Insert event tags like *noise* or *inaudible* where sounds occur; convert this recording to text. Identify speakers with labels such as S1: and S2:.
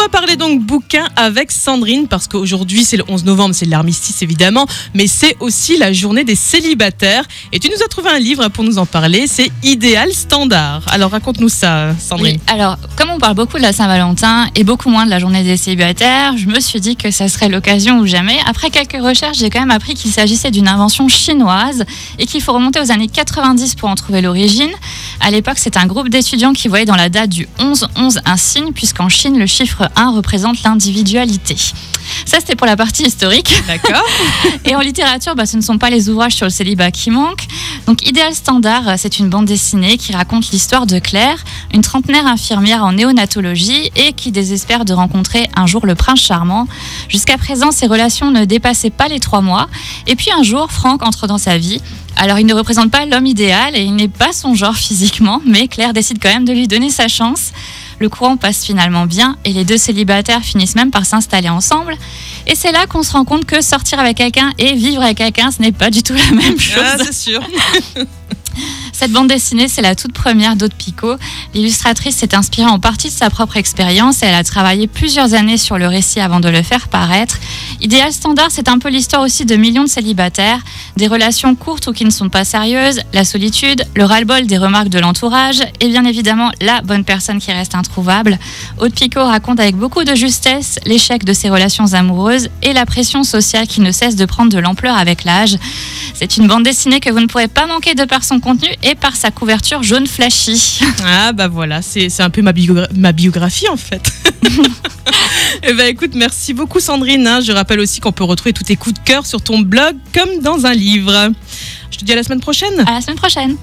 S1: va parler donc bouquin avec Sandrine parce qu'aujourd'hui c'est le 11 novembre, c'est l'armistice évidemment, mais c'est aussi la journée des célibataires. Et tu nous as trouvé un livre pour nous en parler, c'est Idéal Standard. Alors raconte-nous ça, Sandrine.
S2: Alors comme on parle beaucoup de la Saint-Valentin et beaucoup moins de la journée des célibataires, je me suis dit que ça serait l'occasion ou jamais. Après quelques recherches, j'ai quand même appris qu'il s'agissait d'une invention chinoise et qu'il faut remonter aux années 90 pour en trouver l'origine. À l'époque, c'est un groupe d'étudiants qui voyaient dans la date du 11-11 un signe, puisqu'en Chine, le chiffre 1 représente l'individualité. Ça, c'était pour la partie historique.
S1: D'accord. *laughs*
S2: Et en littérature, bah, ce ne sont pas les ouvrages sur le célibat qui manquent. Donc, Idéal Standard, c'est une bande dessinée qui raconte l'histoire de Claire, une trentenaire infirmière en néonatologie et qui désespère de rencontrer un jour le prince charmant. Jusqu'à présent, ses relations ne dépassaient pas les trois mois. Et puis un jour, Franck entre dans sa vie. Alors, il ne représente pas l'homme idéal et il n'est pas son genre physiquement, mais Claire décide quand même de lui donner sa chance. Le courant passe finalement bien et les deux célibataires finissent même par s'installer ensemble. Et c'est là qu'on se rend compte que sortir avec quelqu'un et vivre avec quelqu'un, ce n'est pas du tout la *laughs* même chose.
S1: Ah, c'est sûr. *laughs*
S2: Cette bande dessinée, c'est la toute première d'Aude Picot. L'illustratrice s'est inspirée en partie de sa propre expérience et elle a travaillé plusieurs années sur le récit avant de le faire paraître. Idéal Standard, c'est un peu l'histoire aussi de millions de célibataires, des relations courtes ou qui ne sont pas sérieuses, la solitude, le ras-le-bol des remarques de l'entourage et bien évidemment la bonne personne qui reste introuvable. Aude Picot raconte avec beaucoup de justesse l'échec de ses relations amoureuses et la pression sociale qui ne cesse de prendre de l'ampleur avec l'âge. C'est une bande dessinée que vous ne pourrez pas manquer de par son contenu par sa couverture jaune flashy. *laughs*
S1: Ah bah voilà, c'est un peu ma, biogra ma, biographie en fait. *laughs* eh ben écoute, merci beaucoup Sandrine. Hein. Je rappelle aussi qu'on peut retrouver tous tes coups de cœur sur ton blog comme dans un livre. Je te dis à la semaine prochaine.
S2: À la semaine prochaine.